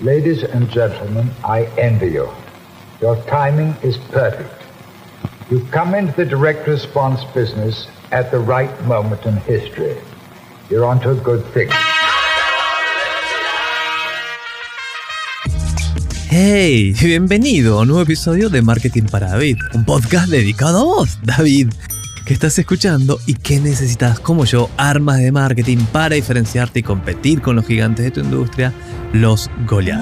Ladies and gentlemen, I envy you. Your timing is perfect. You come into the direct response business at the right moment in history. You're onto a good thing. Hey, bienvenido a un nuevo episodio de Marketing para David, un podcast dedicado a vos, David, estás escuchando y que necesitas, como yo, armas de marketing para diferenciarte y competir con los gigantes de tu industria, los Goliath.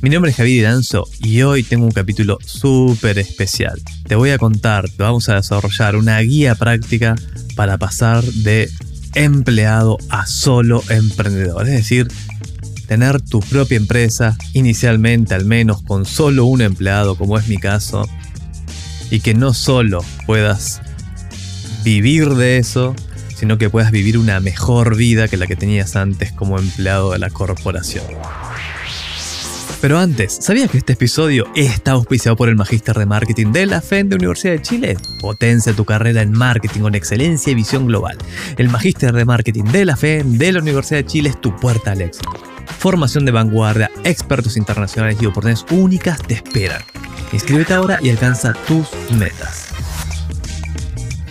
Mi nombre es Javier Danzo y hoy tengo un capítulo súper especial. Te voy a contar, vamos a desarrollar una guía práctica para pasar de empleado a solo emprendedor, es decir, tener tu propia empresa, inicialmente al menos con solo un empleado, como es mi caso, y que no solo puedas vivir de eso, sino que puedas vivir una mejor vida que la que tenías antes como empleado de la corporación. Pero antes, ¿sabías que este episodio está auspiciado por el Magíster de Marketing de la FEN de Universidad de Chile? Potencia tu carrera en marketing con excelencia y visión global. El Magíster de Marketing de la FEN de la Universidad de Chile es tu puerta al éxito formación de vanguardia, expertos internacionales y oportunidades únicas te esperan. Inscríbete ahora y alcanza tus metas.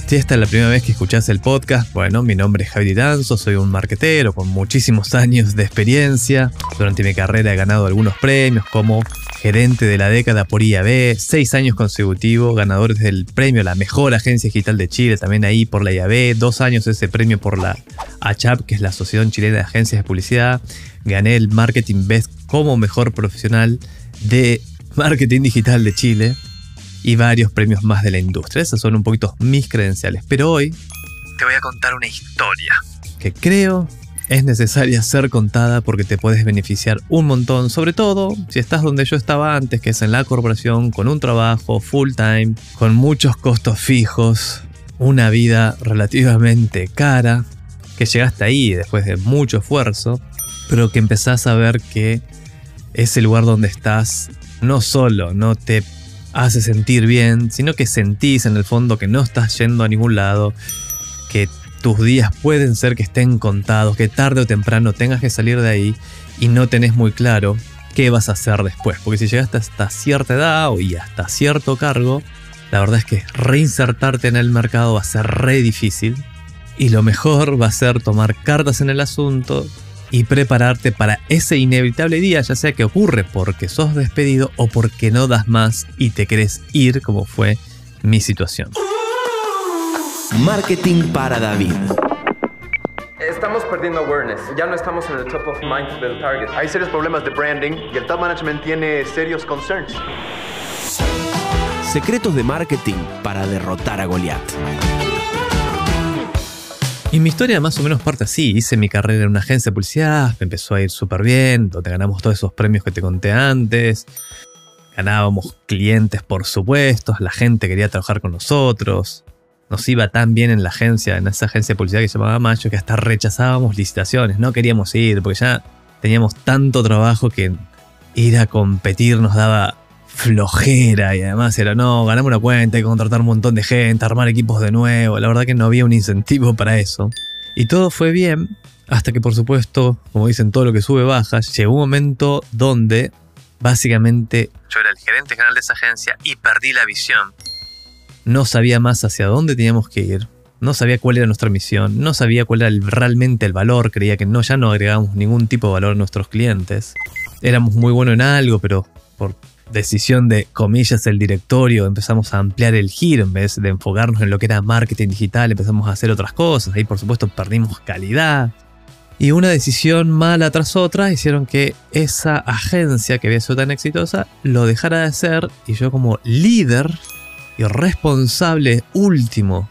Si esta es la primera vez que escuchas el podcast, bueno, mi nombre es Javier Danzo, soy un marquetero con muchísimos años de experiencia. Durante mi carrera he ganado algunos premios como gerente de la década por IAB, seis años consecutivos, ganadores del premio a la mejor agencia digital de Chile, también ahí por la IAB, dos años ese premio por la ACHAP, que es la Asociación Chilena de Agencias de Publicidad, gané el Marketing Best como mejor profesional de marketing digital de Chile y varios premios más de la industria. Esas son un poquito mis credenciales. Pero hoy te voy a contar una historia que creo es necesaria ser contada porque te puedes beneficiar un montón, sobre todo si estás donde yo estaba antes, que es en la corporación, con un trabajo full time, con muchos costos fijos, una vida relativamente cara, que llegaste ahí después de mucho esfuerzo, pero que empezás a ver que ese lugar donde estás no solo no te hace sentir bien, sino que sentís en el fondo que no estás yendo a ningún lado, que tus días pueden ser que estén contados, que tarde o temprano tengas que salir de ahí y no tenés muy claro qué vas a hacer después. Porque si llegaste hasta cierta edad y hasta cierto cargo, la verdad es que reinsertarte en el mercado va a ser re difícil. Y lo mejor va a ser tomar cartas en el asunto y prepararte para ese inevitable día, ya sea que ocurre porque sos despedido o porque no das más y te querés ir, como fue mi situación. Marketing para David. Estamos perdiendo awareness, ya no estamos en el top of mind del target. Hay serios problemas de branding y el top management tiene serios concerns. Secretos de marketing para derrotar a Goliath. Y mi historia más o menos parte así. Hice mi carrera en una agencia de publicidad, me empezó a ir súper bien, donde ganamos todos esos premios que te conté antes. Ganábamos clientes, por supuesto, la gente quería trabajar con nosotros. Nos iba tan bien en la agencia, en esa agencia de publicidad que se llamaba Macho, que hasta rechazábamos licitaciones, no queríamos ir, porque ya teníamos tanto trabajo que ir a competir nos daba flojera y además era, no, ganamos una cuenta, hay que contratar un montón de gente, armar equipos de nuevo, la verdad que no había un incentivo para eso. Y todo fue bien, hasta que por supuesto, como dicen, todo lo que sube baja, llegó un momento donde básicamente yo era el gerente general de esa agencia y perdí la visión. No sabía más hacia dónde teníamos que ir, no sabía cuál era nuestra misión, no sabía cuál era realmente el valor, creía que no, ya no agregábamos ningún tipo de valor a nuestros clientes. Éramos muy buenos en algo, pero por decisión de, comillas, el directorio, empezamos a ampliar el giro en vez de enfocarnos en lo que era marketing digital, empezamos a hacer otras cosas, ahí por supuesto perdimos calidad. Y una decisión mala tras otra hicieron que esa agencia que había sido tan exitosa lo dejara de hacer y yo como líder y responsable último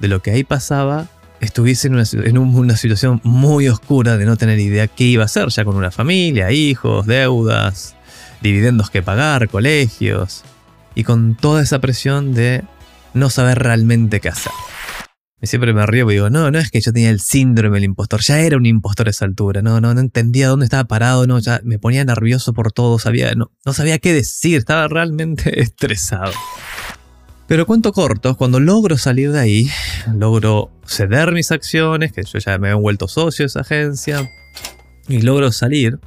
de lo que ahí pasaba, estuviese en una, en una situación muy oscura de no tener idea qué iba a hacer, ya con una familia, hijos, deudas, dividendos que pagar, colegios, y con toda esa presión de no saber realmente qué hacer. Y siempre me río y digo, no, no es que yo tenía el síndrome del impostor, ya era un impostor a esa altura, no, no, no entendía dónde estaba parado, no, ya me ponía nervioso por todo, sabía, no, no sabía qué decir, estaba realmente estresado. Pero cuento corto, cuando logro salir de ahí, logro ceder mis acciones, que yo ya me he vuelto socio de esa agencia, y logro salir,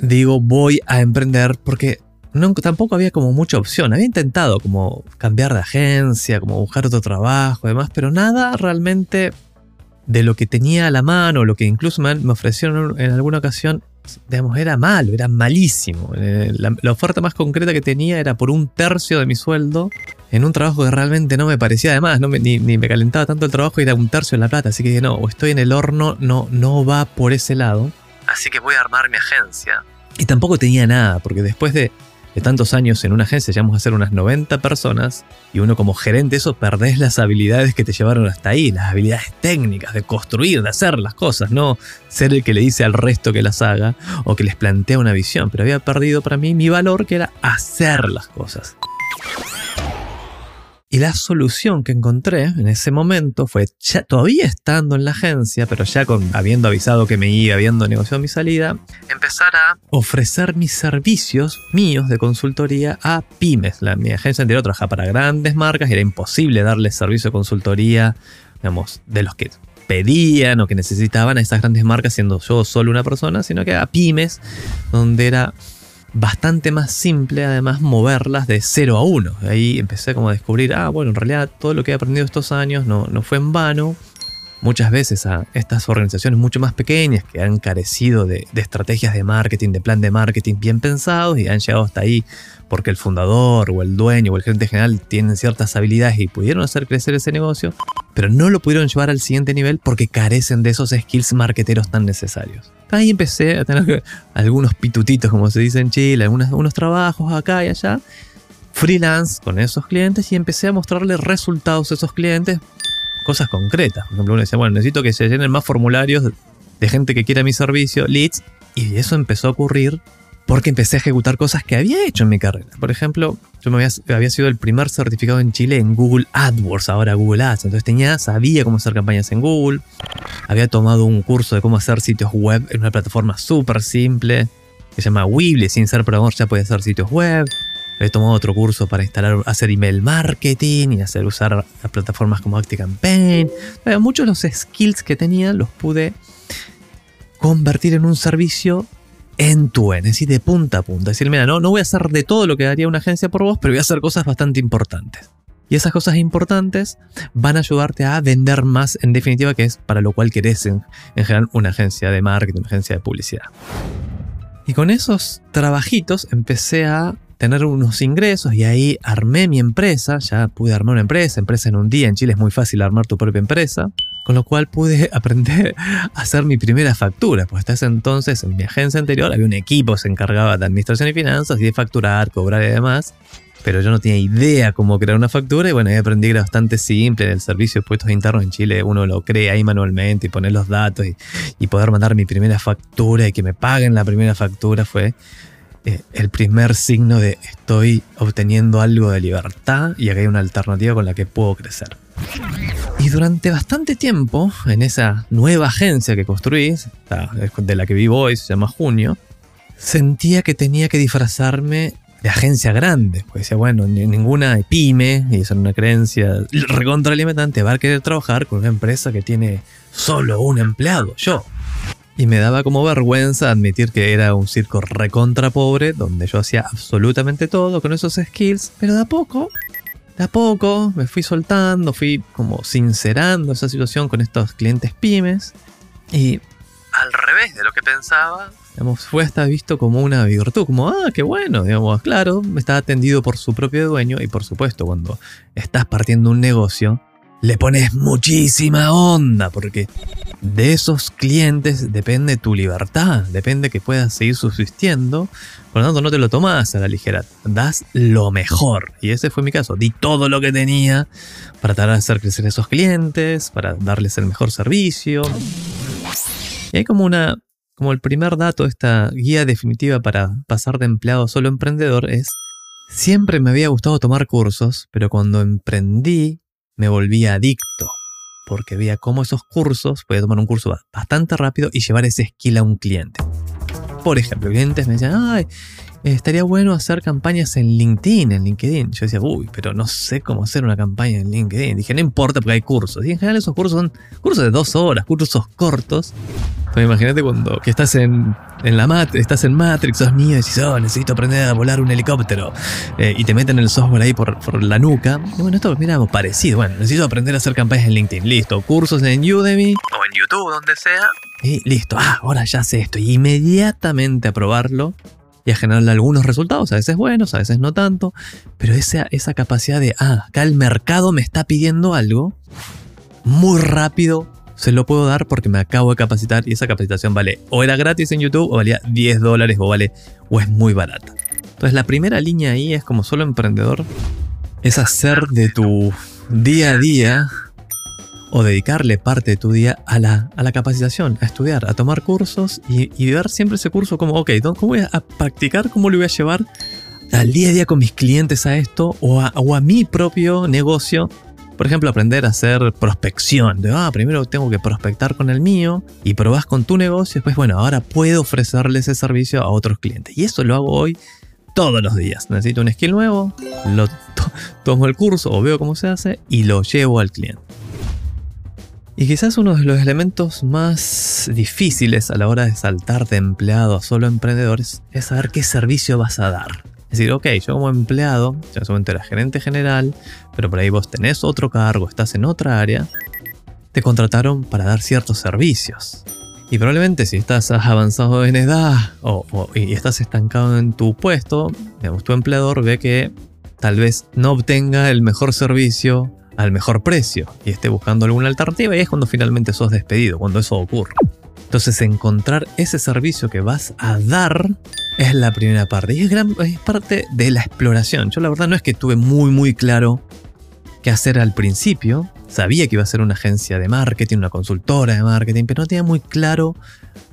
digo voy a emprender porque no, tampoco había como mucha opción. Había intentado como cambiar de agencia, como buscar otro trabajo y demás, pero nada realmente de lo que tenía a la mano, lo que incluso me, ofrecieron en alguna ocasión, digamos, era malo, era malísimo. Eh, la, oferta más concreta que tenía era por un tercio de mi sueldo en un trabajo que realmente no me parecía además, no ni, me calentaba tanto el trabajo y era un tercio de la plata, así que dije, no, o estoy en el horno, no, no va por ese lado. Así que voy a armar mi agencia. Y tampoco tenía nada, porque después de tantos años en una agencia, llegamos a ser unas 90 personas, y uno como gerente eso perdés las habilidades que te llevaron hasta ahí, las habilidades técnicas de construir, de hacer las cosas, no ser el que le dice al resto que las haga o que les plantea una visión, pero había perdido para mí mi valor que era hacer las cosas. Y la solución que encontré en ese momento fue, ya, todavía estando en la agencia, pero ya con, habiendo avisado que me iba, habiendo negociado mi salida, empezar a ofrecer mis servicios míos de consultoría a pymes. Mi agencia anterior trabajaba para grandes marcas y era imposible darles servicio de consultoría, digamos, de los que pedían o que necesitaban a esas grandes marcas siendo yo solo una persona, sino que a pymes, donde era bastante más simple además moverlas de 0 a 1. Ahí empecé como a descubrir, ah, bueno, en realidad todo lo que he aprendido estos años no, no fue en vano. Muchas veces a estas organizaciones mucho más pequeñas que han carecido de, estrategias de marketing, de plan de marketing bien pensados y han llegado hasta ahí porque el fundador o el dueño o el gerente general tienen ciertas habilidades y pudieron hacer crecer ese negocio, pero no lo pudieron llevar al siguiente nivel porque carecen de esos skills marketeros tan necesarios. Ahí empecé a tener algunos pitutitos, como se dice en Chile, algunos, trabajos acá y allá, freelance con esos clientes y empecé a mostrarles resultados a esos clientes, cosas concretas. Por ejemplo, uno decía, bueno, necesito que se llenen más formularios de gente que quiera mi servicio, leads, y eso empezó a ocurrir porque empecé a ejecutar cosas que había hecho en mi carrera. Por ejemplo, yo me había, sido el primer certificado en Chile en Google AdWords, ahora Google Ads. Entonces tenía, sabía cómo hacer campañas en Google. Había tomado un curso de cómo hacer sitios web en una plataforma súper simple que se llama Weebly. Sin ser programador ya podía hacer sitios web. Había tomado otro curso para instalar, hacer email marketing y hacer usar plataformas como ActiCampaign. Muchos de los skills que tenía los pude convertir en un servicio en tu en, es decir, de punta a punta. Es decir, mira, no, no voy a hacer de todo lo que haría una agencia por vos, pero voy a hacer cosas bastante importantes. Y esas cosas importantes van a ayudarte a vender más, en definitiva, que es para lo cual querés en, general una agencia de marketing, una agencia de publicidad. Y con esos trabajitos empecé a tener unos ingresos y ahí armé mi empresa, ya pude armar una empresa, empresa en un día, en Chile es muy fácil armar tu propia empresa. Con lo cual pude aprender a hacer mi primera factura, pues hasta ese entonces en mi agencia anterior había un equipo que se encargaba de administración y finanzas y de facturar, cobrar y demás. Pero yo no tenía idea cómo crear una factura y bueno, ahí aprendí que era bastante simple. El servicio de puestos internos en Chile uno lo crea ahí manualmente y poner los datos y, y poder mandar mi primera factura y que me paguen la primera factura fue eh, el primer signo de estoy obteniendo algo de libertad y acá hay una alternativa con la que puedo crecer. Y durante bastante tiempo, en esa nueva agencia que construí, de la que vivo hoy, se llama Junio, sentía que tenía que disfrazarme de agencia grande. Pues decía, bueno, ninguna pyme, y eso es una creencia recontralimentante, va a querer trabajar con una empresa que tiene solo un empleado, yo. Y me daba como vergüenza admitir que era un circo recontra pobre, donde yo hacía absolutamente todo con esos skills, pero de a poco a poco me fui soltando, fui como sincerando esa situación con estos clientes pymes. Y al revés de lo que pensaba, digamos, fue hasta visto como una virtud, como, ah, qué bueno, digamos, claro, está atendido por su propio dueño y por supuesto, cuando estás partiendo un negocio, le pones muchísima onda, porque de esos clientes depende tu libertad, depende que puedas seguir subsistiendo, por lo tanto no te lo tomas a la ligera, das lo mejor. Y ese fue mi caso, di todo lo que tenía para tratar de hacer crecer a esos clientes, para darles el mejor servicio. Y hay como una, como el primer dato, esta guía definitiva para pasar de empleado a solo emprendedor es, siempre me había gustado tomar cursos, pero cuando emprendí me volví adicto, porque veía cómo esos cursos, podía tomar un curso bastante rápido y llevar ese skill a un cliente. Por ejemplo, clientes me decían, ay, estaría bueno hacer campañas en LinkedIn, en LinkedIn. Yo decía, uy, pero no sé cómo hacer una campaña en LinkedIn. Dije, no importa porque hay cursos. Y en general esos cursos son cursos de dos horas, cursos cortos. Pues imagínate cuando que estás en, en la mat estás en Matrix, sos y decís, oh, necesito aprender a volar un helicóptero. Eh, y te meten el software ahí por, por la nuca. Bueno, esto miramos parecido. Bueno, necesito aprender a hacer campañas en LinkedIn. Listo, cursos en Udemy o en YouTube, donde sea. Y listo, ah, ahora ya sé esto. Y inmediatamente a probarlo y a generarle algunos resultados, a veces buenos, a veces no tanto, pero esa, esa capacidad de, ah, acá el mercado me está pidiendo algo, muy rápido se lo puedo dar porque me acabo de capacitar y esa capacitación vale o era gratis en YouTube o valía 10 dólares o vale o es muy barata. Entonces la primera línea ahí es como solo emprendedor, es hacer de tu día a día o dedicarle parte de tu día a la, a la capacitación, a estudiar, a tomar cursos y, y ver siempre ese curso como, ok, ¿cómo voy a practicar? ¿Cómo lo voy a llevar al día a día con mis clientes a esto o a, o mi propio negocio? Por ejemplo, aprender a hacer prospección. De, ah, primero tengo que prospectar con el mío y probás con tu negocio. Después, bueno, ahora puedo ofrecerle ese servicio a otros clientes. Y eso lo hago hoy todos los días. Necesito un skill nuevo, lo to- tomo el curso o veo cómo se hace y lo llevo al cliente. Y quizás uno de los elementos más difíciles a la hora de saltar de empleado a solo emprendedores es saber qué servicio vas a dar. Es decir, ok, yo como empleado, ya en su momento era gerente general, pero por ahí vos tenés otro cargo, estás en otra área, te contrataron para dar ciertos servicios. Y probablemente si estás avanzado en edad o, y estás estancado en tu puesto, tu empleador ve que tal vez no obtenga el mejor servicio al mejor precio y esté buscando alguna alternativa y es cuando finalmente sos despedido, cuando eso ocurre. Entonces encontrar ese servicio que vas a dar es la primera parte y es, es parte de la exploración. Yo la verdad no es que tuve muy muy claro qué hacer al principio. Sabía que iba a ser una agencia de marketing, una consultora de marketing, pero no tenía muy claro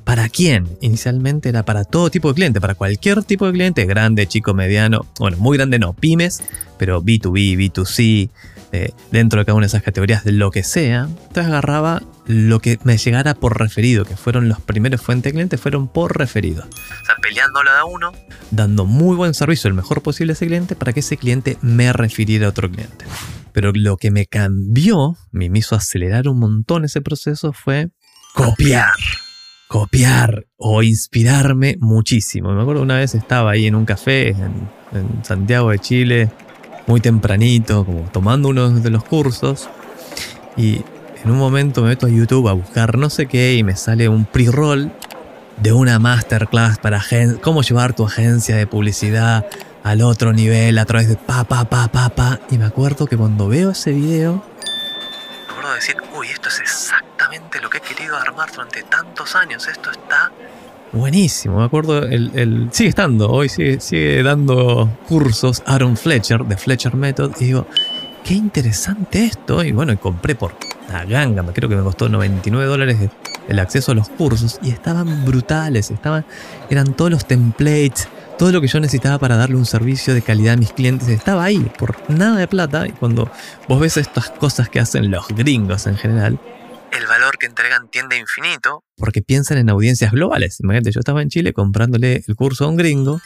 para quién. Inicialmente era para todo tipo de cliente, para cualquier tipo de cliente, grande, chico, mediano, bueno, muy grande no, pymes, pero B2B, B2C, eh, dentro de cada una de esas categorías, lo que sea. Entonces agarraba lo que me llegara por referido, que fueron los primeros fuentes de clientes, fueron por referido. O sea, peleándolo a uno, dando muy buen servicio, el mejor posible a ese cliente, para que ese cliente me refiriera a otro cliente. Pero lo que me cambió, me hizo acelerar un montón ese proceso, fue copiar. Copiar o inspirarme muchísimo. Me acuerdo una vez estaba ahí en un café en, en Santiago de Chile, muy tempranito, como tomando uno de los cursos. Y en un momento me meto a YouTube a buscar no sé qué y me sale un pre-roll de una masterclass para cómo llevar tu agencia de publicidad al otro nivel a través de pa, pa, pa, pa, pa. Y me acuerdo que cuando veo ese video, me acuerdo de decir, uy, esto es exactamente lo que he querido armar durante tantos años. Esto está buenísimo. Me acuerdo, el, el- sigue estando, hoy sigue, sigue dando cursos Aaron Fletcher, de Fletcher Method. Y digo, qué interesante esto. Y bueno, y compré por la ganga, creo que me costó 99 dólares el acceso a los cursos. Y estaban brutales, estaban, eran todos los templates. Todo lo que yo necesitaba para darle un servicio de calidad a mis clientes estaba ahí, por nada de plata. Y cuando vos ves estas cosas que hacen los gringos en general, el valor que entregan tiende a infinito porque piensan en audiencias globales. Imagínate, yo estaba en Chile comprándole el curso a un gringo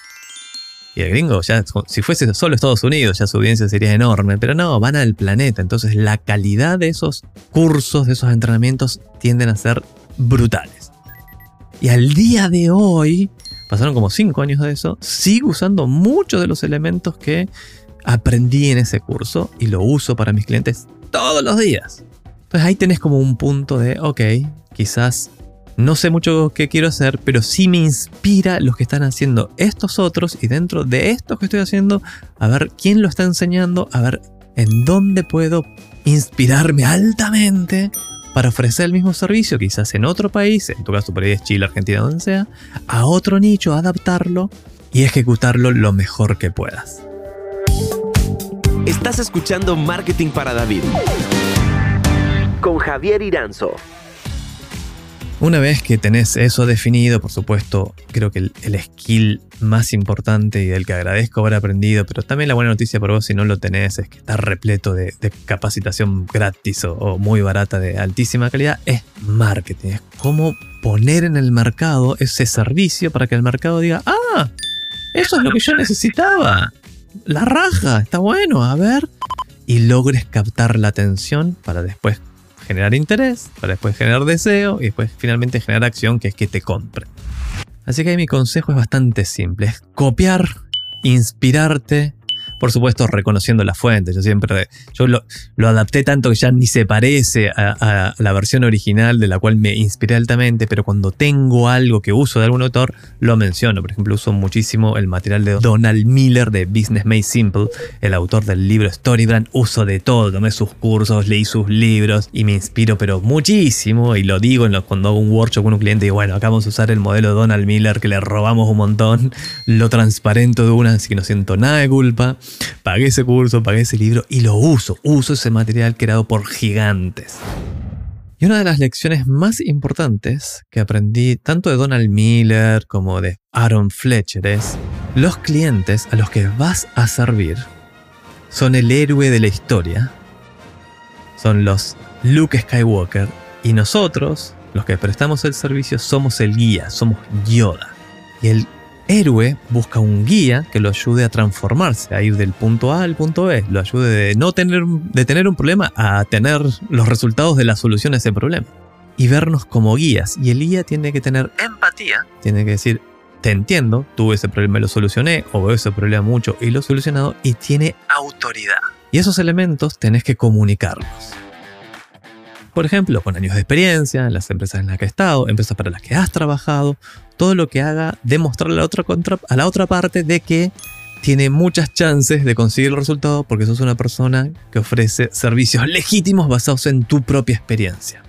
y el gringo, ya, si fuese solo Estados Unidos, ya su audiencia sería enorme, pero no, van al planeta. Entonces la calidad de esos cursos, de esos entrenamientos, tienden a ser brutales. Y al día de hoy, pasaron como 5 años de eso, sigo usando muchos de los elementos que aprendí en ese curso y lo uso para mis clientes todos los días. Entonces ahí tenés como un punto de, ok, quizás no sé mucho qué quiero hacer, pero sí me inspira los que están haciendo estos otros y dentro de estos que estoy haciendo, a ver quién lo está enseñando, a ver en dónde puedo inspirarme altamente para ofrecer el mismo servicio, quizás en otro país, en tu caso por ahí es Chile, Argentina, donde sea, a otro nicho, adaptarlo y ejecutarlo lo mejor que puedas. Estás escuchando Marketing para David. Con Javier Iranzo. Una vez que tenés eso definido, por supuesto, creo que el, skill más importante y del que agradezco haber aprendido, pero también la buena noticia para vos si no lo tenés es que está repleto de, de capacitación gratis o, o muy barata de altísima calidad, es marketing. Es cómo poner en el mercado ese servicio para que el mercado diga, ah, Eso es lo que yo necesitaba. La raja, está bueno, a ver. Y logres captar la atención para después generar interés, para después generar deseo y después finalmente generar acción, que es que te compren. Así que ahí mi consejo es bastante simple, es copiar, inspirarte por supuesto reconociendo la fuente. Yo siempre, yo lo, adapté tanto que ya ni se parece a, la versión original de la cual me inspiré altamente, pero cuando tengo algo que uso de algún autor, lo menciono. Por ejemplo, uso muchísimo el material de Donald Miller de Business Made Simple, el autor del libro Storybrand. Uso de todo, tomé sus cursos, leí sus libros y me inspiro, pero muchísimo. Y lo digo en cuando hago un workshop con un cliente y bueno, acá vamos a usar el modelo de Donald Miller que le robamos un montón, lo transparento de una, así que no siento nada de culpa pagué ese curso, pagué ese libro y lo uso, uso ese material creado por gigantes. Y una de las lecciones más importantes que aprendí tanto de Donald Miller como de Aaron Fletcher es, los clientes a los que vas a servir son el héroe de la historia, son los Luke Skywalker y nosotros, los que prestamos el servicio, somos el guía, somos Yoda. Y el héroe busca un guía que lo ayude a transformarse, a ir del punto A al punto B, lo ayude de no tener, de tener un problema a tener los resultados de la solución a ese problema. Y vernos como guías. Y el guía tiene que tener empatía, tiene que decir, te entiendo, tuve ese problema y lo solucioné, o veo ese problema mucho y lo he solucionado, y tiene autoridad. Y esos elementos tenés que comunicarlos. Por ejemplo, con años de experiencia en las empresas en las que has estado, empresas para las que has trabajado, todo lo que haga demostrarle a la otra, contra, a la otra parte de que tiene muchas chances de conseguir el resultado porque sos una persona que ofrece servicios legítimos basados en tu propia experiencia.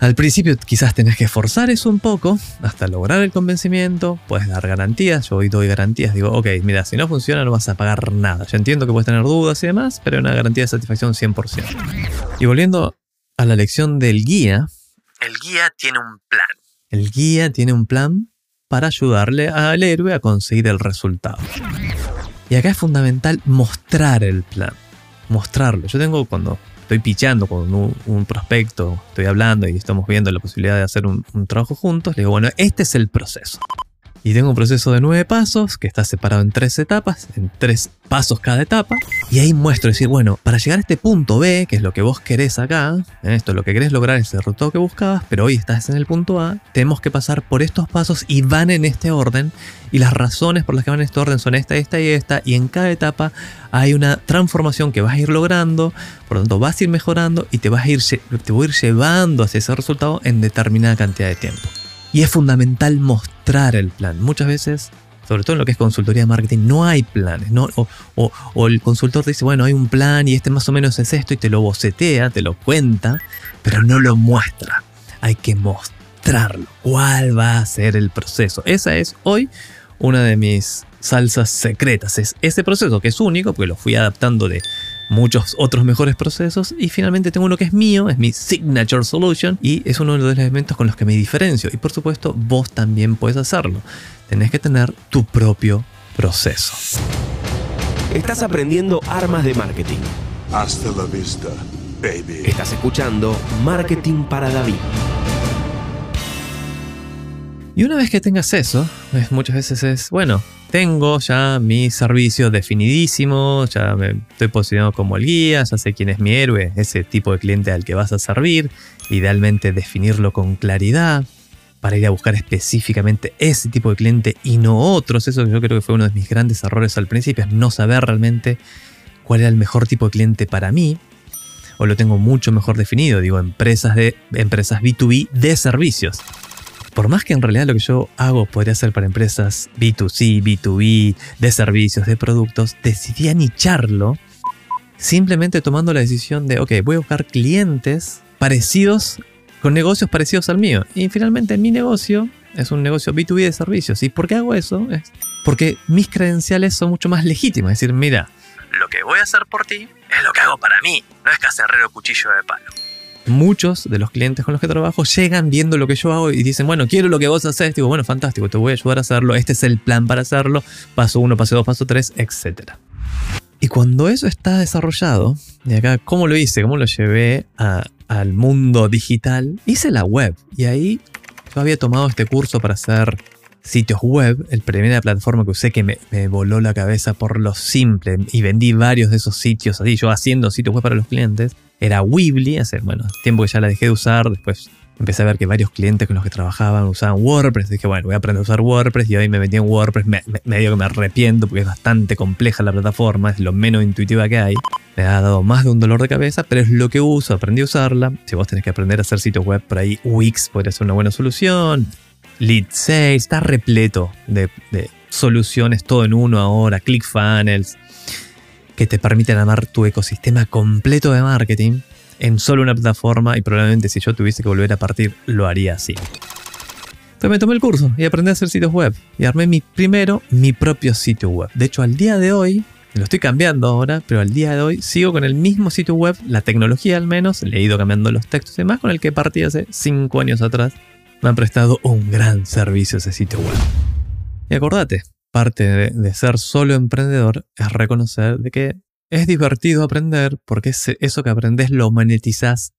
Al principio quizás tenés que forzar eso un poco hasta lograr el convencimiento, puedes dar garantías, yo hoy doy garantías, digo, ok, mira, si no funciona no vas a pagar nada. Yo entiendo que puedes tener dudas y demás, pero hay una garantía de satisfacción 100%. Y volviendo a la lección del guía, el guía tiene un plan. El guía tiene un plan para ayudarle al héroe a conseguir el resultado. Y acá es fundamental mostrar el plan, mostrarlo. Yo tengo cuando estoy pichando con un, prospecto, estoy hablando y estamos viendo la posibilidad de hacer un, un trabajo juntos, le digo, bueno, este es el proceso. Y tengo un proceso de nueve pasos que está separado en tres etapas, en tres pasos cada etapa. Y ahí muestro, decir, bueno, para llegar a este punto B, que es lo que vos querés acá, ¿eh? esto es lo que querés lograr, es el resultado que buscabas, pero hoy estás en el punto A, tenemos que pasar por estos pasos y van en este orden. Y las razones por las que van en este orden son esta, esta y esta. Y en cada etapa hay una transformación que vas a ir logrando, por lo tanto vas a ir mejorando y te vas a ir, te voy a ir llevando hacia ese resultado en determinada cantidad de tiempo. Y es fundamental mostrar el plan. Muchas veces, sobre todo en lo que es consultoría de marketing, no hay planes. ¿no? O, el consultor dice, bueno, hay un plan y este más o menos es esto y te lo bocetea, te lo cuenta, pero no lo muestra. Hay que mostrarlo. ¿Cuál va a ser el proceso? Esa es hoy una de mis salsas secretas. Es ese proceso que es único, porque lo fui adaptando de muchos otros mejores procesos y finalmente tengo uno que es mío, es mi Signature Solution y es uno de los elementos con los que me diferencio y por supuesto vos también puedes hacerlo. Tenés que tener tu propio proceso. Estás aprendiendo armas de marketing. Hasta la vista, baby. Estás escuchando Marketing para David. Y una vez que tengas eso, muchas veces es, bueno, tengo ya mi servicio definidísimo, ya me estoy posicionado como el guía, ya sé quién es mi héroe, ese tipo de cliente al que vas a servir, idealmente definirlo con claridad para ir a buscar específicamente ese tipo de cliente y no otros. Eso yo creo que fue uno de mis grandes errores al principio, es no saber realmente cuál era el mejor tipo de cliente para mí. O lo tengo mucho mejor definido, digo, empresas, de, empresas B2B de servicios por más que en realidad lo que yo hago podría ser para empresas B2C, B2B, de servicios, de productos, decidí anicharlo simplemente tomando la decisión de, ok, voy a buscar clientes parecidos, con negocios parecidos al mío. Y finalmente mi negocio es un negocio B2B de servicios. ¿Y por qué hago eso? Es porque mis credenciales son mucho más legítimas. Es decir, mira, lo que voy a hacer por ti es lo que hago para mí, no es cacerrero cuchillo de palo muchos de los clientes con los que trabajo llegan viendo lo que yo hago y dicen, bueno, quiero lo que vos haces. Digo, bueno, fantástico, te voy a ayudar a hacerlo. Este es el plan para hacerlo. Paso 1, paso 2, paso 3, etc. Y cuando eso está desarrollado, y acá, ¿cómo lo hice? ¿Cómo lo llevé al mundo digital? Hice la web y ahí yo había tomado este curso para hacer sitios web. El primera plataforma que usé que me, voló la cabeza por lo simple y vendí varios de esos sitios así, yo haciendo sitios web para los clientes, era Weebly. Hace, bueno, tiempo que ya la dejé de usar, después empecé a ver que varios clientes con los que trabajaban usaban WordPress. Dije, bueno, voy a aprender a usar WordPress y hoy me metí en WordPress. Me, me, que me arrepiento porque es bastante compleja la plataforma, es lo menos intuitiva que hay. Me ha dado más de un dolor de cabeza, pero es lo que uso, aprendí a usarla. Si vos tenés que aprender a hacer sitios web por ahí, Wix podría ser una buena solución. Lead Sales, está repleto de, de soluciones, todo en uno ahora, ClickFunnels, que te permiten armar tu ecosistema completo de marketing en solo una plataforma y probablemente si yo tuviese que volver a partir lo haría así. Entonces me tomé el curso y aprendí a hacer sitios web y armé mi primero mi propio sitio web. De hecho, al día de hoy, lo estoy cambiando ahora, pero al día de hoy sigo con el mismo sitio web, la tecnología al menos, le he ido cambiando los textos y demás, con el que partí hace 5 años atrás. Me han prestado un gran servicio ese sitio web. Y acordate, parte de, ser solo emprendedor es reconocer de que es divertido aprender porque eso que aprendes lo monetizas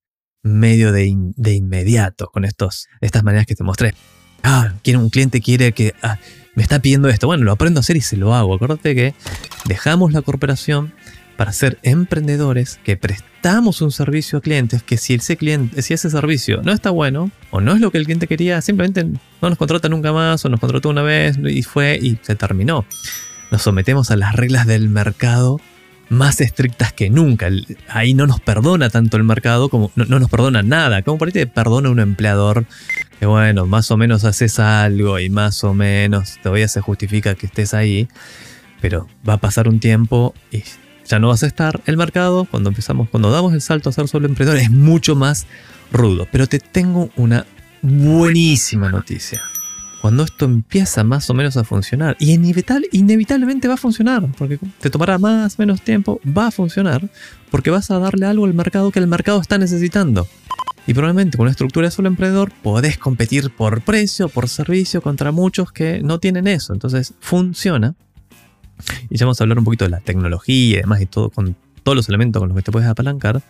medio de, in, de inmediato con estos, estas maneras que te mostré. Ah, un cliente quiere que... Ah, me está pidiendo esto. Bueno, lo aprendo a hacer y se lo hago. Acuérdate que dejamos la corporación para ser emprendedores que prestamos un servicio a clientes que si ese cliente, si ese servicio no está bueno o no es lo que el cliente quería, simplemente no nos contrata nunca más o nos contrató una vez y fue y se terminó. Nos sometemos a las reglas del mercado más estrictas que nunca. Ahí no nos perdona tanto el mercado como no, no nos perdona nada. Como por ahí te perdona un empleador que bueno, más o menos haces algo y más o menos todavía se justifica que estés ahí, pero va a pasar un tiempo y ya no vas a estar. El mercado, cuando empezamos, cuando damos el salto a ser solo emprendedor, es mucho más rudo. Pero te tengo una buenísima noticia cuando esto empieza más o menos a funcionar, y inevitable, inevitablemente va a funcionar, porque te tomará más o menos tiempo, va a funcionar, porque vas a darle algo al mercado que el mercado está necesitando. Y probablemente con una estructura de solo emprendedor podés competir por precio, por servicio contra muchos que no tienen eso. Entonces funciona. Y ya vamos a hablar un poquito de la tecnología y demás y todo con todos los elementos con los que te puedes apalancar.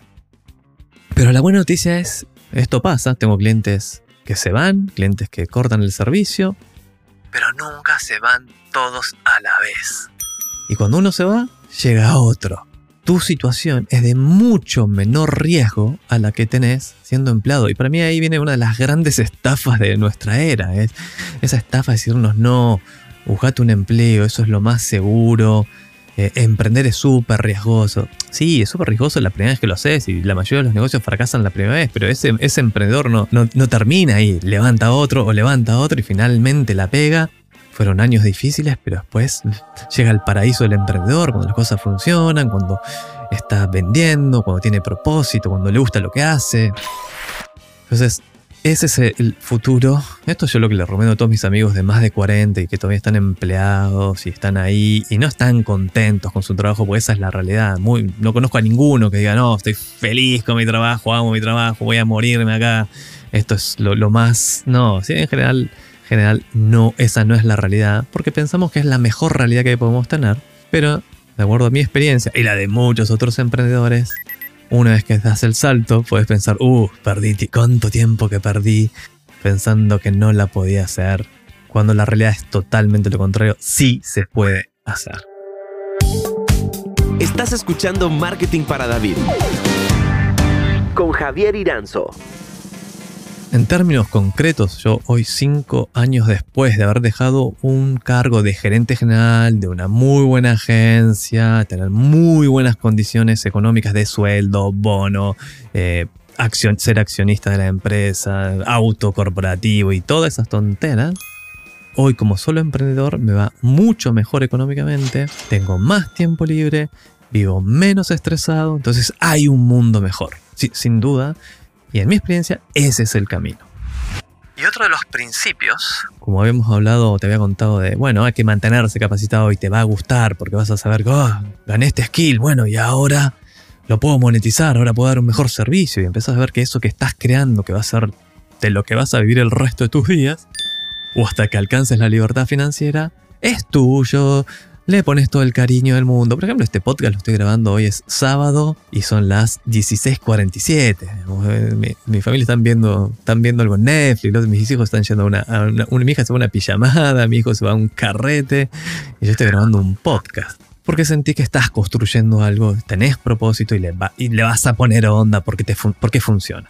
Pero la buena noticia es, esto pasa, tengo clientes que se van, clientes que cortan el servicio, pero nunca se van todos a la vez. Y cuando uno se va, llega otro. Tu situación es de mucho menor riesgo a la que tenés siendo empleado. Y para mí ahí viene una de las grandes estafas de nuestra era. Es esa estafa de decirnos, no, buscate un empleo, eso es lo más seguro, eh, emprender es súper riesgoso. Sí, es súper riesgoso la primera vez que lo haces y la mayoría de los negocios fracasan la primera vez, pero ese, emprendedor no, no, no termina ahí. Levanta otro o levanta otro y finalmente la pega. Fueron años difíciles, pero después llega el paraíso del emprendedor, cuando las cosas funcionan, cuando está vendiendo, cuando tiene propósito, cuando le gusta lo que hace. Entonces, ese es el futuro. Esto es yo lo que le recomiendo a todos mis amigos de más de 40 y que todavía están empleados y están ahí y no están contentos con su trabajo, porque esa es la realidad. No conozco a ninguno que diga, no, estoy feliz con mi trabajo, amo mi trabajo, voy a morirme acá. Esto es lo, más... No, ¿sí? en general, general, no, esa no es la realidad, porque pensamos que es la mejor realidad que podemos tener, pero de acuerdo a mi experiencia y la de muchos otros emprendedores, una vez que das el salto, puedes pensar, uh, perdí, cuánto tiempo que perdí pensando que no la podía hacer, cuando la realidad es totalmente lo contrario, sí se puede hacer. Estás escuchando Marketing para David con Javier Iranzo. En términos concretos, yo hoy cinco años después de haber dejado un cargo de gerente general de una muy buena agencia, tener muy buenas condiciones económicas de sueldo, bono, eh, ser accionista de la empresa, auto corporativo y todas esas tonteras, hoy como solo emprendedor me va mucho mejor económicamente, tengo más tiempo libre, vivo menos estresado, entonces hay un mundo mejor. Sin duda, y en mi experiencia, ese es el camino. Y otro de los principios, como habíamos hablado, te había contado de, bueno, hay que mantenerse capacitado y te va a gustar porque vas a saber, oh, gané este skill, bueno, y ahora lo puedo monetizar, ahora puedo dar un mejor servicio y empiezas a ver que eso que estás creando, que va a ser de lo que vas a vivir el resto de tus días, o hasta que alcances la libertad financiera, es tuyo, le pones todo el cariño del mundo. Por ejemplo, este podcast lo estoy grabando hoy es sábado y son las 16.47. Eh, mi, mi familia están viendo, están viendo algo en Netflix, los, mis hijos están yendo a una, a una, una- Mi hija se va a una pijamada, mi hijo se va a un carrete y yo estoy grabando un podcast. Porque sentí que estás construyendo algo, tenés propósito y le, va- y le vas a poner onda porque, te porque funciona.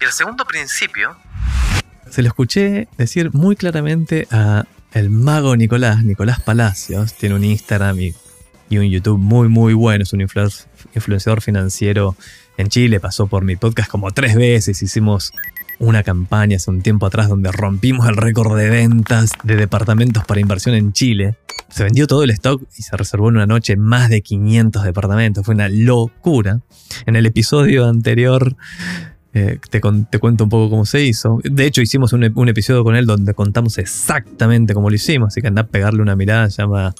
Y el segundo principio se lo escuché decir muy claramente a el mago Nicolás, Nicolás Palacios, tiene un Instagram y, un YouTube muy muy bueno, es un influ- influenciador financiero en Chile, pasó por mi podcast como tres veces, hicimos una campaña hace un tiempo atrás donde rompimos el récord de ventas de departamentos para inversión en Chile. Se vendió todo el stock y se reservó en una noche más de 500 departamentos, fue una locura. En el episodio anterior eh, te, con- te cuento un poco cómo se hizo. De hecho, hicimos un, ep- un episodio con él donde contamos exactamente cómo lo hicimos, así que anda a pegarle una mirada, se llama...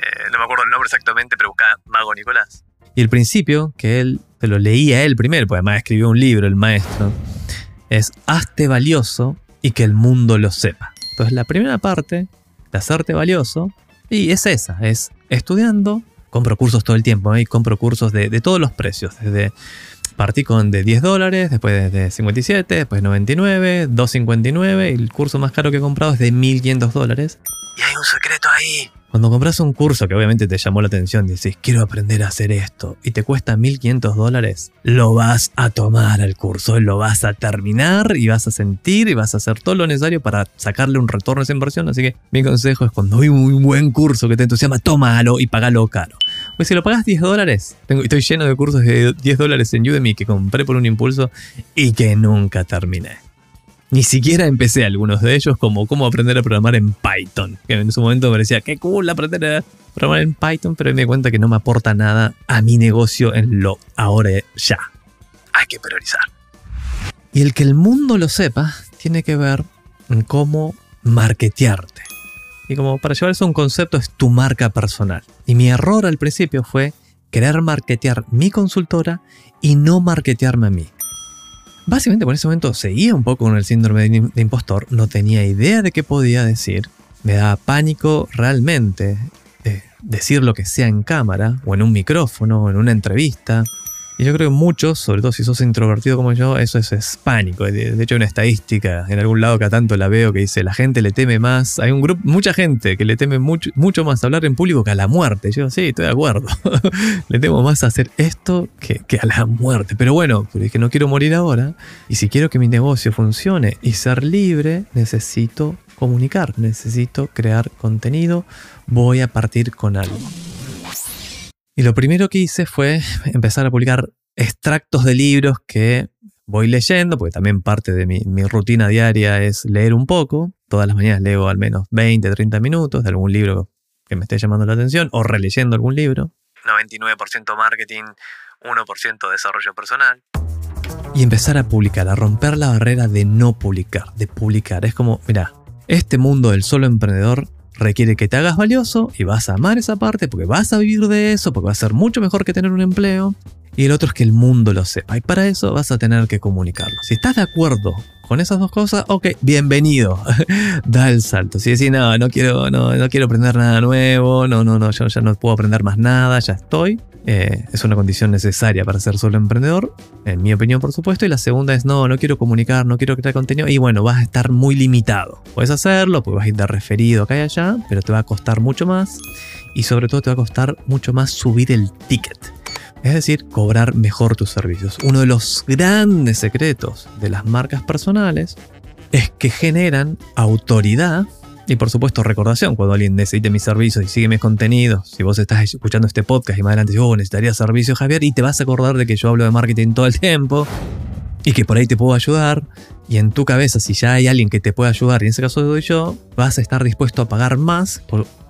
eh, no me acuerdo el nombre exactamente, pero busca Mago Nicolás. Y el principio, que él, te lo leía él primero, porque además escribió un libro, el maestro, es hazte valioso y que el mundo lo sepa. Entonces la primera parte de hacerte valioso, y es esa, es estudiando, compro cursos todo el tiempo, ¿eh? y compro cursos de, de todos los precios, desde partí con de 10 dólares, después de 57, después 99, 259, y el curso más caro que he comprado es de 1500 dólares. Y hay un secreto ahí. Cuando compras un curso que obviamente te llamó la atención, dices, quiero aprender a hacer esto, y te cuesta 1500 dólares, lo vas a tomar al curso, lo vas a terminar y vas a sentir y vas a hacer todo lo necesario para sacarle un retorno a esa inversión. Así que mi consejo es cuando hay un buen curso que te entusiasma, tómalo y pagalo caro. Pues si lo pagas 10 dólares, estoy lleno de cursos de 10 dólares en Udemy que compré por un impulso y que nunca terminé. Ni siquiera empecé algunos de ellos, como cómo aprender a programar en Python. Que en su momento me parecía, qué cool aprender a programar en Python, pero me di cuenta que no me aporta nada a mi negocio en lo ahora ya. Hay que priorizar. Y el que el mundo lo sepa tiene que ver en cómo marketearte. Y como para llevar eso a un concepto es tu marca personal. Y mi error al principio fue querer marketear mi consultora y no marketearme a mí. Básicamente por ese momento seguía un poco con el síndrome de, impostor, no tenía idea de qué podía decir, me daba pánico realmente eh, decir lo que sea en cámara, o en un micrófono, o en una entrevista. Y yo creo que muchos, sobre todo si sos introvertido como yo, eso es, es pánico. De, hecho, hay una estadística en algún lado que a tanto la veo que dice, la gente le teme más, hay un grupo, mucha gente que le teme mucho, mucho más hablar en público que a la muerte. Yo sí, estoy de acuerdo. le temo más a hacer esto que, que a la muerte. Pero bueno, pero es que no quiero morir ahora. Y si quiero que mi negocio funcione y ser libre, necesito comunicar, necesito crear contenido, voy a partir con algo. Y lo primero que hice fue empezar a publicar extractos de libros que voy leyendo, porque también parte de mi, rutina diaria es leer un poco. Todas las mañanas leo al menos 20, 30 minutos de algún libro que me esté llamando la atención o releyendo algún libro. 99% marketing, 1% desarrollo personal. Y empezar a publicar, a romper la barrera de no publicar, de publicar. Es como, mira, este mundo del solo emprendedor requiere que te hagas valioso y vas a amar esa parte porque vas a vivir de eso, porque va a ser mucho mejor que tener un empleo. Y el otro es que el mundo lo sepa. Y para eso vas a tener que comunicarlo. Si estás de acuerdo con esas dos cosas, ok, bienvenido. da el salto. Si decís, no, no quiero, no, no quiero aprender nada nuevo, no, no, no, yo ya no puedo aprender más nada, ya estoy. Eh, es una condición necesaria para ser solo emprendedor, en mi opinión, por supuesto. Y la segunda es, no, no quiero comunicar, no quiero crear contenido. Y bueno, vas a estar muy limitado. Puedes hacerlo, pues vas a ir de referido acá y allá, pero te va a costar mucho más. Y sobre todo te va a costar mucho más subir el ticket. Es decir, cobrar mejor tus servicios. Uno de los grandes secretos de las marcas personales es que generan autoridad y por supuesto recordación cuando alguien necesite mis servicios y sigue mis contenidos. Si vos estás escuchando este podcast y más adelante dices, oh, necesitaría servicios Javier y te vas a acordar de que yo hablo de marketing todo el tiempo y que por ahí te puedo ayudar. Y en tu cabeza, si ya hay alguien que te puede ayudar, y en ese caso soy yo, vas a estar dispuesto a pagar más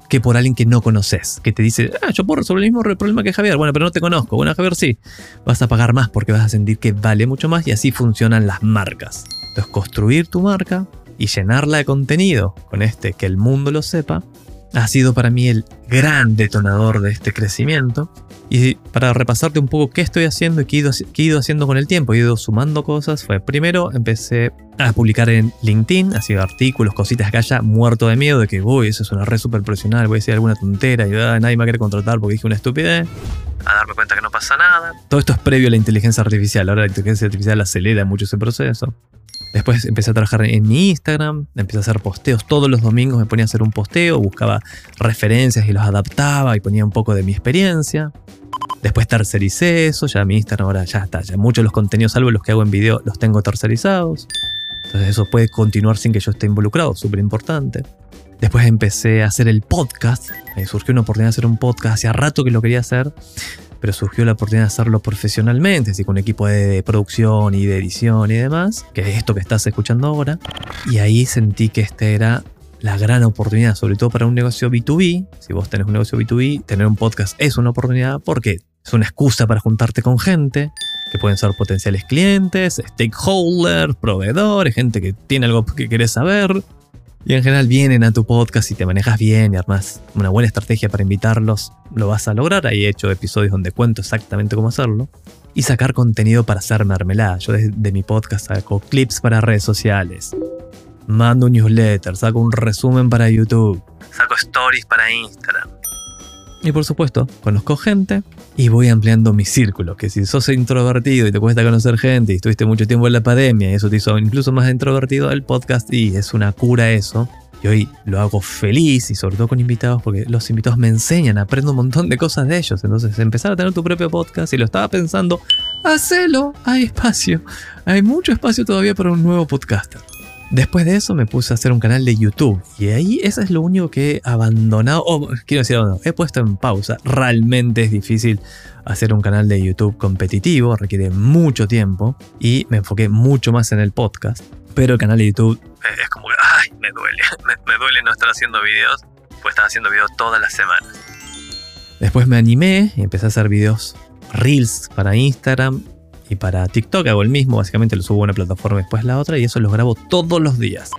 que por alguien que no conoces, que te dice, ah, yo puedo resolver el mismo problema que Javier, bueno, pero no te conozco, bueno, Javier sí, vas a pagar más porque vas a sentir que vale mucho más y así funcionan las marcas. Entonces, construir tu marca y llenarla de contenido con este, que el mundo lo sepa, ha sido para mí el gran detonador de este crecimiento. Y para repasarte un poco qué estoy haciendo y qué he, ido, haciendo con el tiempo, he ido sumando cosas, fue primero empecé a publicar en LinkedIn, así artículos, cositas que haya muerto de miedo de que, uy, eso es una red súper profesional, voy a decir alguna tontera y ah, nadie me va a querer contratar porque dije una estupidez. A darme cuenta que no pasa nada. Todo esto es previo a la inteligencia artificial. Ahora la inteligencia artificial acelera mucho ese proceso. Después empecé a trabajar en mi Instagram, empecé a hacer posteos. Todos los domingos me ponía a hacer un posteo, buscaba referencias y los adaptaba y ponía un poco de mi experiencia. Después tercericé eso, ya mi Instagram ahora ya está, ya muchos de los contenidos, salvo los que hago en video, los tengo tercerizados. Entonces eso puede continuar sin que yo esté involucrado, súper importante. Después empecé a hacer el podcast, surgió una oportunidad de hacer un podcast, hacía rato que lo quería hacer, pero surgió la oportunidad de hacerlo profesionalmente, así con un equipo de producción y de edición y demás, que es esto que estás escuchando ahora. Y ahí sentí que este era la gran oportunidad, sobre todo para un negocio B2B. Si vos tenés un negocio B2B, tener un podcast es una oportunidad porque es una excusa para juntarte con gente que pueden ser potenciales clientes, stakeholders, proveedores, gente que tiene algo que querés saber. Y en general vienen a tu podcast y te manejas bien y armas una buena estrategia para invitarlos, lo vas a lograr. Ahí he hecho episodios donde cuento exactamente cómo hacerlo. Y sacar contenido para hacer mermelada. Yo desde mi podcast saco clips para redes sociales. Mando un newsletter, saco un resumen para YouTube. Saco stories para Instagram. Y por supuesto, conozco gente y voy ampliando mi círculo, que si sos introvertido y te cuesta conocer gente y estuviste mucho tiempo en la pandemia y eso te hizo incluso más introvertido el podcast y es una cura eso. Y hoy lo hago feliz y sobre todo con invitados porque los invitados me enseñan, aprendo un montón de cosas de ellos. Entonces empezar a tener tu propio podcast y lo estaba pensando, hacelo, hay espacio, hay mucho espacio todavía para un nuevo podcaster. Después de eso me puse a hacer un canal de YouTube y ahí eso es lo único que he abandonado, o quiero decir, he puesto en pausa. Realmente es difícil hacer un canal de YouTube competitivo, requiere mucho tiempo y me enfoqué mucho más en el podcast. Pero el canal de YouTube es como que, ay, me duele, me, duele no estar haciendo videos, pues estar haciendo videos todas las semanas. Después me animé y empecé a hacer videos reels para Instagram y para TikTok hago el mismo, básicamente lo subo a una plataforma después la otra y eso los grabo todos los días.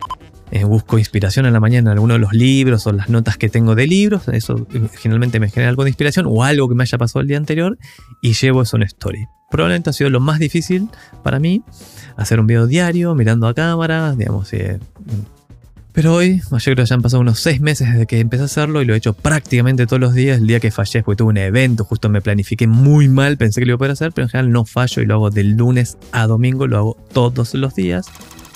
Eh, busco inspiración en la mañana en alguno de los libros o las notas que tengo de libros, eso eh, generalmente me genera algo de inspiración o algo que me haya pasado el día anterior y llevo eso en story. Probablemente ha sido lo más difícil para mí, hacer un video diario, mirando a cámara, digamos, eh, pero hoy, yo creo que ya han pasado unos seis meses desde que empecé a hacerlo y lo he hecho prácticamente todos los días. El día que fallé, porque tuve un evento, justo me planifiqué muy mal, pensé que lo iba a poder hacer, pero en general no fallo y lo hago de lunes a domingo, lo hago todos los días.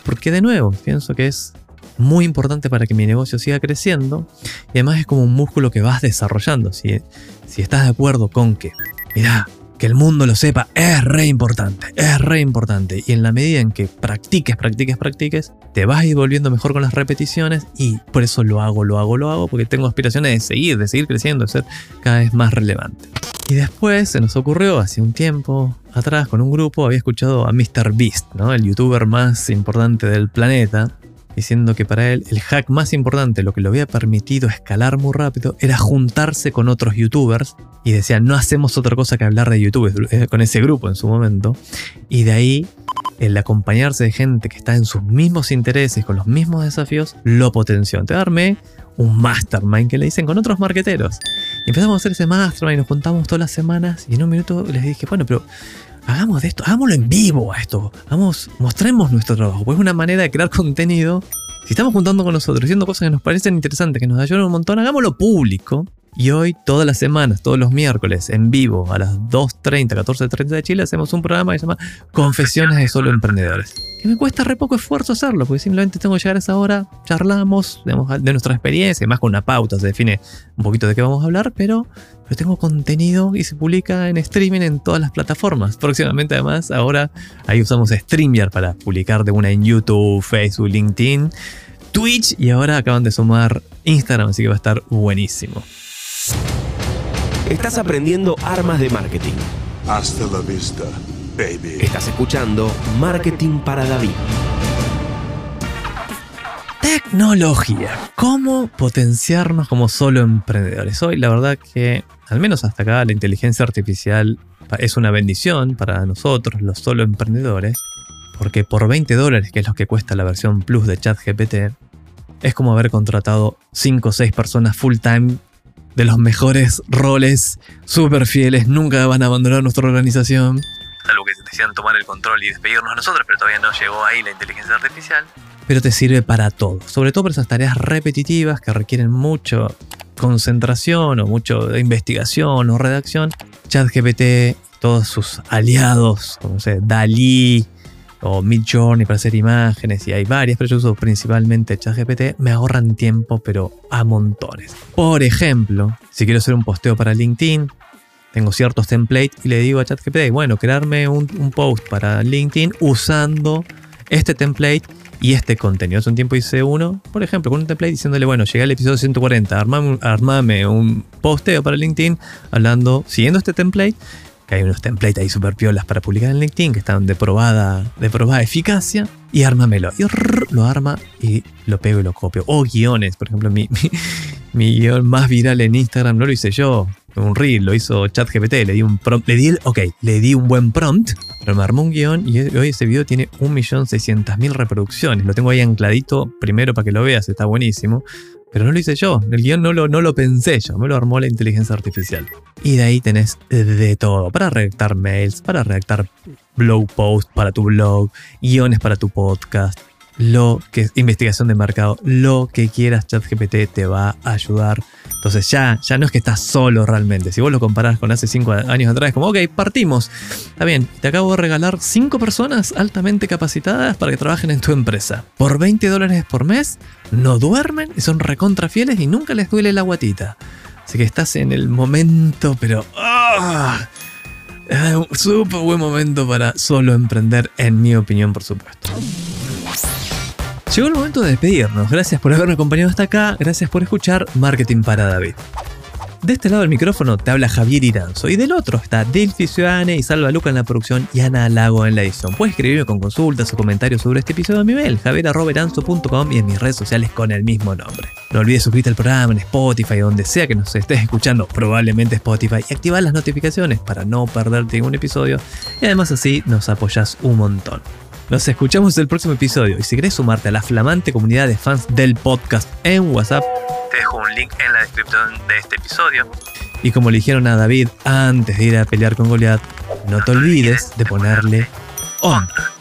Porque de nuevo, pienso que es muy importante para que mi negocio siga creciendo y además es como un músculo que vas desarrollando. Si, si estás de acuerdo con que, mira, que el mundo lo sepa es re importante, es re importante. Y en la medida en que practiques, practiques, practiques, te vas a ir volviendo mejor con las repeticiones y por eso lo hago, lo hago, lo hago, porque tengo aspiraciones de seguir, de seguir creciendo, de ser cada vez más relevante. Y después se nos ocurrió, hace un tiempo atrás, con un grupo, había escuchado a Mr. Beast, ¿no? el youtuber más importante del planeta, diciendo que para él el hack más importante, lo que le había permitido escalar muy rápido, era juntarse con otros youtubers. Y decía, no hacemos otra cosa que hablar de YouTube con ese grupo en su momento. Y de ahí, el acompañarse de gente que está en sus mismos intereses, con los mismos desafíos, lo potenció. Te darme un mastermind que le dicen con otros marqueteros. Empezamos a hacer ese mastermind, nos juntamos todas las semanas y en un minuto les dije, bueno, pero hagamos de esto, hagámoslo en vivo a esto, vamos, mostremos nuestro trabajo, pues es una manera de crear contenido. Si estamos juntando con nosotros, haciendo cosas que nos parecen interesantes, que nos ayudan un montón, hagámoslo público y hoy, todas las semanas, todos los miércoles, en vivo, a las 2.30, 14.30 de Chile, hacemos un programa que se llama Confesiones de Solo Emprendedores. Que me cuesta re poco esfuerzo hacerlo, porque simplemente tengo que llegar a esa hora, charlamos de nuestra experiencia, más con una pauta, se define un poquito de qué vamos a hablar, pero, pero tengo contenido y se publica en streaming en todas las plataformas. Próximamente, además, ahora ahí usamos StreamYard para publicar de una en YouTube, Facebook, LinkedIn. Twitch y ahora acaban de sumar Instagram, así que va a estar buenísimo. Estás aprendiendo armas de marketing. Hasta la vista, baby. Estás escuchando Marketing para David. Tecnología. ¿Cómo potenciarnos como solo emprendedores? Hoy la verdad que, al menos hasta acá, la inteligencia artificial es una bendición para nosotros, los solo emprendedores, porque por 20 dólares, que es lo que cuesta la versión Plus de ChatGPT, es como haber contratado 5 o 6 personas full time de los mejores roles, súper fieles, nunca van a abandonar nuestra organización. Algo que decían tomar el control y despedirnos a nosotros, pero todavía no llegó ahí la inteligencia artificial. Pero te sirve para todo, sobre todo para esas tareas repetitivas que requieren mucho concentración o mucho investigación o redacción. ChatGPT, todos sus aliados, como sé, Dalí, o Midjourney para hacer imágenes y hay varias, pero yo uso principalmente ChatGPT, me ahorran tiempo, pero a montones. Por ejemplo, si quiero hacer un posteo para LinkedIn, tengo ciertos templates y le digo a ChatGPT, bueno, crearme un, post para LinkedIn usando este template y este contenido. Hace un tiempo hice uno, por ejemplo, con un template diciéndole, bueno, llegué al episodio 140, armame, armame un posteo para LinkedIn hablando, siguiendo este template que hay unos templates ahí super piolas para publicar en LinkedIn que están de probada, eficacia, y ármamelo. Y lo arma y lo pego y lo copio. O guiones, por ejemplo, mi, mi, guion más viral en Instagram no lo hice yo, un reel, lo hizo ChatGPT, le di un prompt, le di, ok, le di un buen prompt, pero me armó un guion y hoy ese video tiene 1.600.000 reproducciones. Lo tengo ahí ancladito primero para que lo veas, está buenísimo. Pero no lo hice yo, el guion no lo, no lo pensé yo, me lo armó la inteligencia artificial. Y de ahí tenés de todo, para redactar mails, para redactar blog posts para tu blog, guiones para tu podcast, lo que es investigación de mercado, lo que quieras, ChatGPT te va a ayudar. Entonces ya, ya no es que estás solo realmente. Si vos lo comparás con hace 5 años atrás, es como, ok, partimos. Está bien, te acabo de regalar 5 personas altamente capacitadas para que trabajen en tu empresa. Por 20 dólares por mes, no duermen y son recontra fieles y nunca les duele la guatita. Así que estás en el momento, pero... un súper buen momento para solo emprender, en mi opinión, por supuesto. Llegó el momento de despedirnos. Gracias por haberme acompañado hasta acá. Gracias por escuchar Marketing para David. De este lado del micrófono te habla Javier Iranzo y del otro está Delphi Ciudadane y Salva Luca en la producción y Ana Lago en la edición. Puedes escribirme con consultas o comentarios sobre este episodio a mi mail, javierarroberanzo.com y en mis redes sociales con el mismo nombre. No olvides suscribirte al programa en Spotify, donde sea que nos estés escuchando, probablemente Spotify, y activar las notificaciones para no perderte ningún episodio y además así nos apoyas un montón. Nos escuchamos el próximo episodio y si querés sumarte a la flamante comunidad de fans del podcast en WhatsApp, te dejo un link en la descripción de este episodio. Y como le dijeron a David antes de ir a pelear con Goliath, no te olvides de ponerle onda.